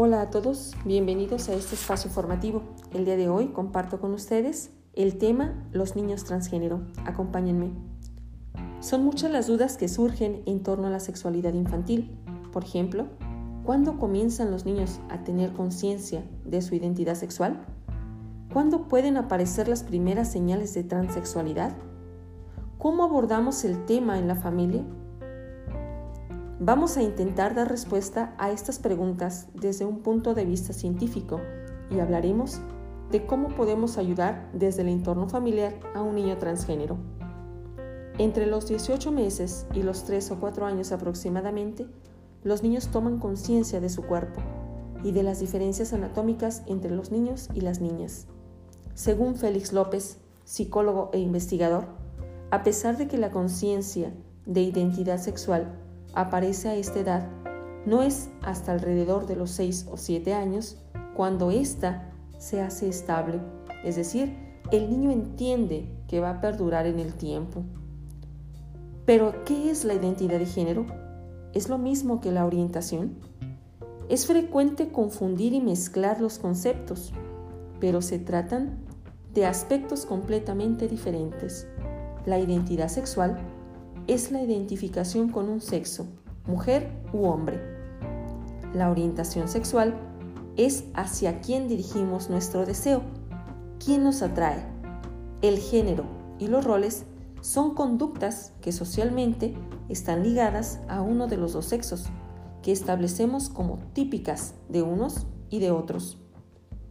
Hola a todos, bienvenidos a este espacio formativo. El día de hoy comparto con ustedes el tema Los niños transgénero. Acompáñenme. Son muchas las dudas que surgen en torno a la sexualidad infantil. Por ejemplo, ¿cuándo comienzan los niños a tener conciencia de su identidad sexual? ¿Cuándo pueden aparecer las primeras señales de transexualidad? ¿Cómo abordamos el tema en la familia? Vamos a intentar dar respuesta a estas preguntas desde un punto de vista científico y hablaremos de cómo podemos ayudar desde el entorno familiar a un niño transgénero. Entre los 18 meses y los 3 o 4 años aproximadamente, los niños toman conciencia de su cuerpo y de las diferencias anatómicas entre los niños y las niñas. Según Félix López, psicólogo e investigador, a pesar de que la conciencia de identidad sexual aparece a esta edad no es hasta alrededor de los 6 o 7 años cuando ésta se hace estable, es decir, el niño entiende que va a perdurar en el tiempo. Pero, ¿qué es la identidad de género? ¿Es lo mismo que la orientación? Es frecuente confundir y mezclar los conceptos, pero se tratan de aspectos completamente diferentes. La identidad sexual es la identificación con un sexo, mujer u hombre. La orientación sexual es hacia quién dirigimos nuestro deseo, quién nos atrae. El género y los roles son conductas que socialmente están ligadas a uno de los dos sexos, que establecemos como típicas de unos y de otros.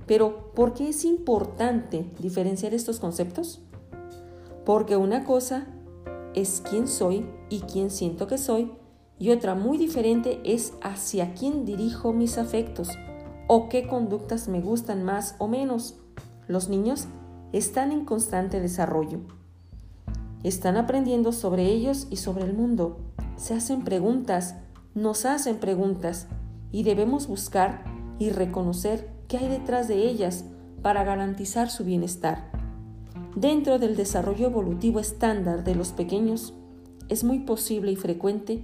Pero, ¿por qué es importante diferenciar estos conceptos? Porque una cosa es quién soy y quién siento que soy, y otra muy diferente es hacia quién dirijo mis afectos o qué conductas me gustan más o menos. Los niños están en constante desarrollo. Están aprendiendo sobre ellos y sobre el mundo. Se hacen preguntas, nos hacen preguntas y debemos buscar y reconocer qué hay detrás de ellas para garantizar su bienestar. Dentro del desarrollo evolutivo estándar de los pequeños, es muy posible y frecuente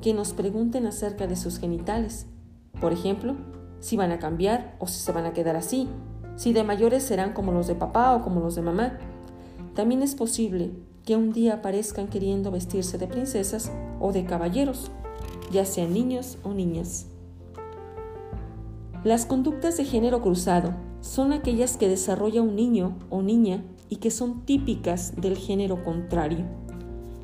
que nos pregunten acerca de sus genitales. Por ejemplo, si van a cambiar o si se van a quedar así, si de mayores serán como los de papá o como los de mamá. También es posible que un día aparezcan queriendo vestirse de princesas o de caballeros, ya sean niños o niñas. Las conductas de género cruzado son aquellas que desarrolla un niño o niña y que son típicas del género contrario.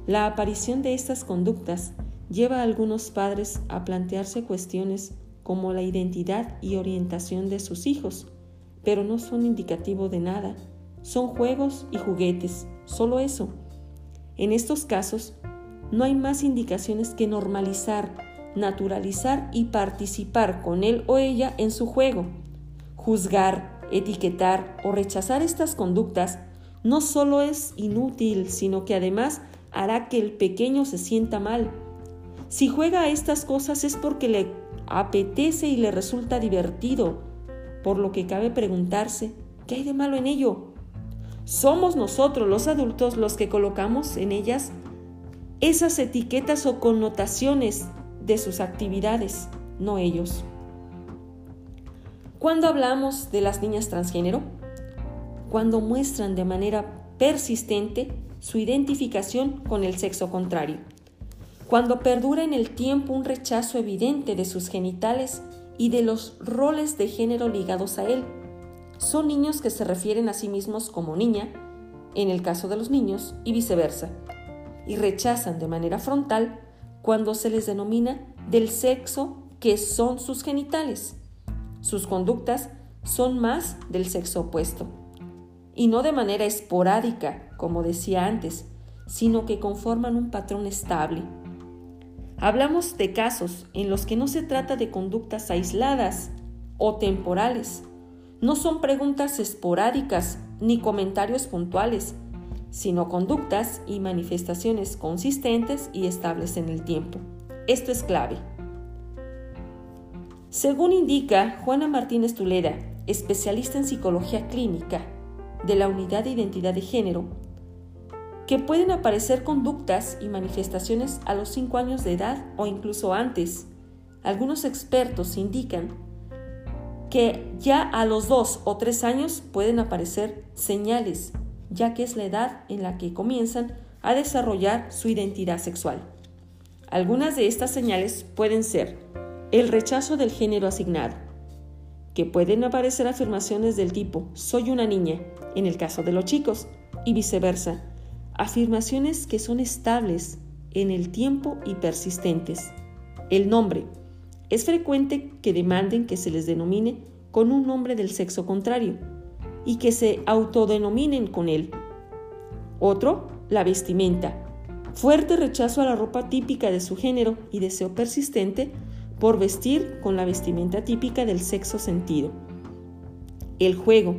La aparición de estas conductas lleva a algunos padres a plantearse cuestiones como la identidad y orientación de sus hijos, pero no son indicativo de nada. Son juegos y juguetes, solo eso. En estos casos, no hay más indicaciones que normalizar, naturalizar y participar con él o ella en su juego. Juzgar, etiquetar o rechazar estas conductas no solo es inútil, sino que además hará que el pequeño se sienta mal. Si juega a estas cosas es porque le apetece y le resulta divertido, por lo que cabe preguntarse, ¿qué hay de malo en ello? Somos nosotros los adultos los que colocamos en ellas esas etiquetas o connotaciones de sus actividades, no ellos. Cuando hablamos de las niñas transgénero, cuando muestran de manera persistente su identificación con el sexo contrario, cuando perdura en el tiempo un rechazo evidente de sus genitales y de los roles de género ligados a él. Son niños que se refieren a sí mismos como niña, en el caso de los niños, y viceversa, y rechazan de manera frontal cuando se les denomina del sexo que son sus genitales. Sus conductas son más del sexo opuesto y no de manera esporádica, como decía antes, sino que conforman un patrón estable. Hablamos de casos en los que no se trata de conductas aisladas o temporales, no son preguntas esporádicas ni comentarios puntuales, sino conductas y manifestaciones consistentes y estables en el tiempo. Esto es clave. Según indica Juana Martínez Tuleda, especialista en psicología clínica, de la unidad de identidad de género, que pueden aparecer conductas y manifestaciones a los 5 años de edad o incluso antes. Algunos expertos indican que ya a los dos o tres años pueden aparecer señales, ya que es la edad en la que comienzan a desarrollar su identidad sexual. Algunas de estas señales pueden ser el rechazo del género asignado, que pueden aparecer afirmaciones del tipo soy una niña, en el caso de los chicos, y viceversa, afirmaciones que son estables en el tiempo y persistentes. El nombre. Es frecuente que demanden que se les denomine con un nombre del sexo contrario y que se autodenominen con él. Otro, la vestimenta. Fuerte rechazo a la ropa típica de su género y deseo persistente por vestir con la vestimenta típica del sexo sentido. El juego.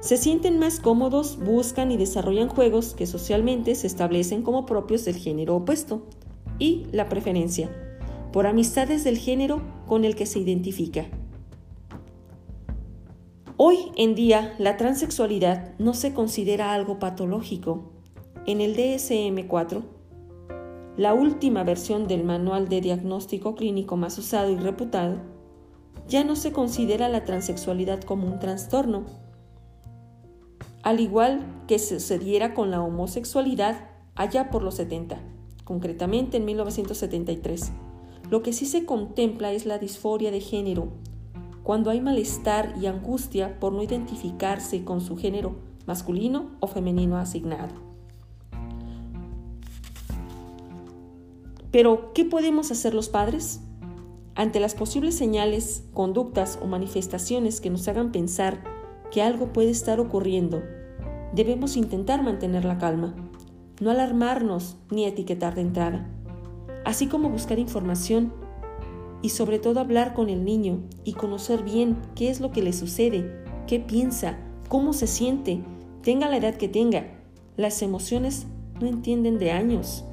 Se sienten más cómodos, buscan y desarrollan juegos que socialmente se establecen como propios del género opuesto. Y la preferencia, por amistades del género con el que se identifica. Hoy en día la transexualidad no se considera algo patológico. En el DSM-4, la última versión del manual de diagnóstico clínico más usado y reputado, ya no se considera la transexualidad como un trastorno, al igual que sucediera con la homosexualidad allá por los 70, concretamente en 1973. Lo que sí se contempla es la disforia de género, cuando hay malestar y angustia por no identificarse con su género masculino o femenino asignado. Pero, ¿qué podemos hacer los padres? Ante las posibles señales, conductas o manifestaciones que nos hagan pensar que algo puede estar ocurriendo, debemos intentar mantener la calma, no alarmarnos ni etiquetar de entrada, así como buscar información y sobre todo hablar con el niño y conocer bien qué es lo que le sucede, qué piensa, cómo se siente, tenga la edad que tenga. Las emociones no entienden de años.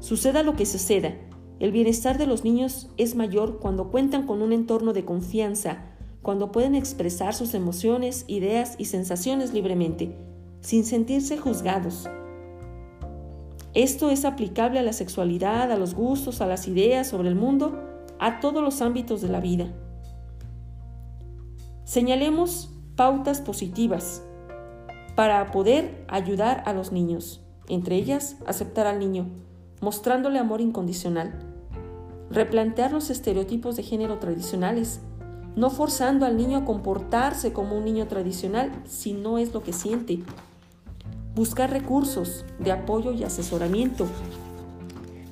Suceda lo que suceda, el bienestar de los niños es mayor cuando cuentan con un entorno de confianza cuando pueden expresar sus emociones, ideas y sensaciones libremente, sin sentirse juzgados. Esto es aplicable a la sexualidad, a los gustos, a las ideas sobre el mundo, a todos los ámbitos de la vida. Señalemos pautas positivas para poder ayudar a los niños, entre ellas aceptar al niño, mostrándole amor incondicional, replantear los estereotipos de género tradicionales, no forzando al niño a comportarse como un niño tradicional si no es lo que siente. Buscar recursos de apoyo y asesoramiento.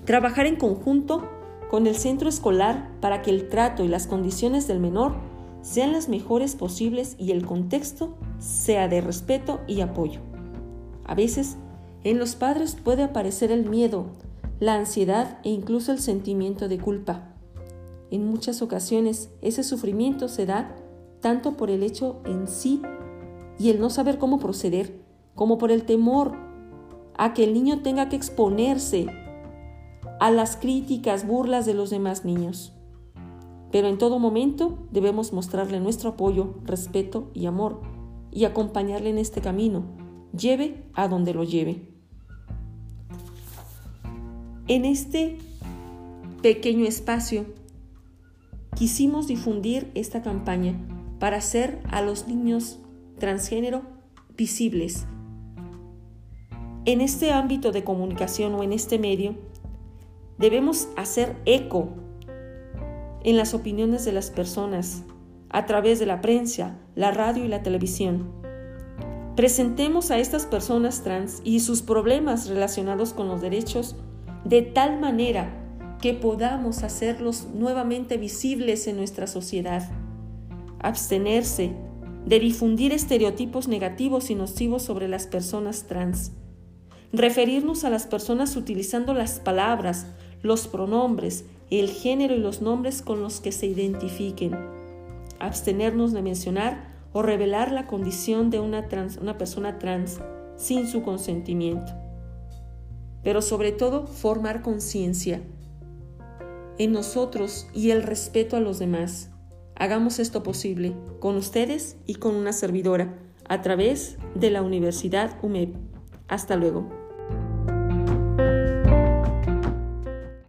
Trabajar en conjunto con el centro escolar para que el trato y las condiciones del menor sean las mejores posibles y el contexto sea de respeto y apoyo. A veces, en los padres puede aparecer el miedo, la ansiedad e incluso el sentimiento de culpa. En muchas ocasiones ese sufrimiento se da tanto por el hecho en sí y el no saber cómo proceder, como por el temor a que el niño tenga que exponerse a las críticas, burlas de los demás niños. Pero en todo momento debemos mostrarle nuestro apoyo, respeto y amor y acompañarle en este camino, lleve a donde lo lleve. En este pequeño espacio quisimos difundir esta campaña para hacer a los niños transgénero visibles. En este ámbito de comunicación o en este medio, debemos hacer eco en las opiniones de las personas a través de la prensa, la radio y la televisión. Presentemos a estas personas trans y sus problemas relacionados con los derechos de tal manera que podamos hacerlos nuevamente visibles en nuestra sociedad. Abstenerse de difundir estereotipos negativos y nocivos sobre las personas trans. Referirnos a las personas utilizando las palabras, los pronombres, el género y los nombres con los que se identifiquen. Abstenernos de mencionar o revelar la condición de una, una persona trans sin su consentimiento. Pero sobre todo formar conciencia en nosotros y el respeto a los demás. Hagamos esto posible con ustedes y con una servidora a través de la Universidad UMEP. Hasta luego.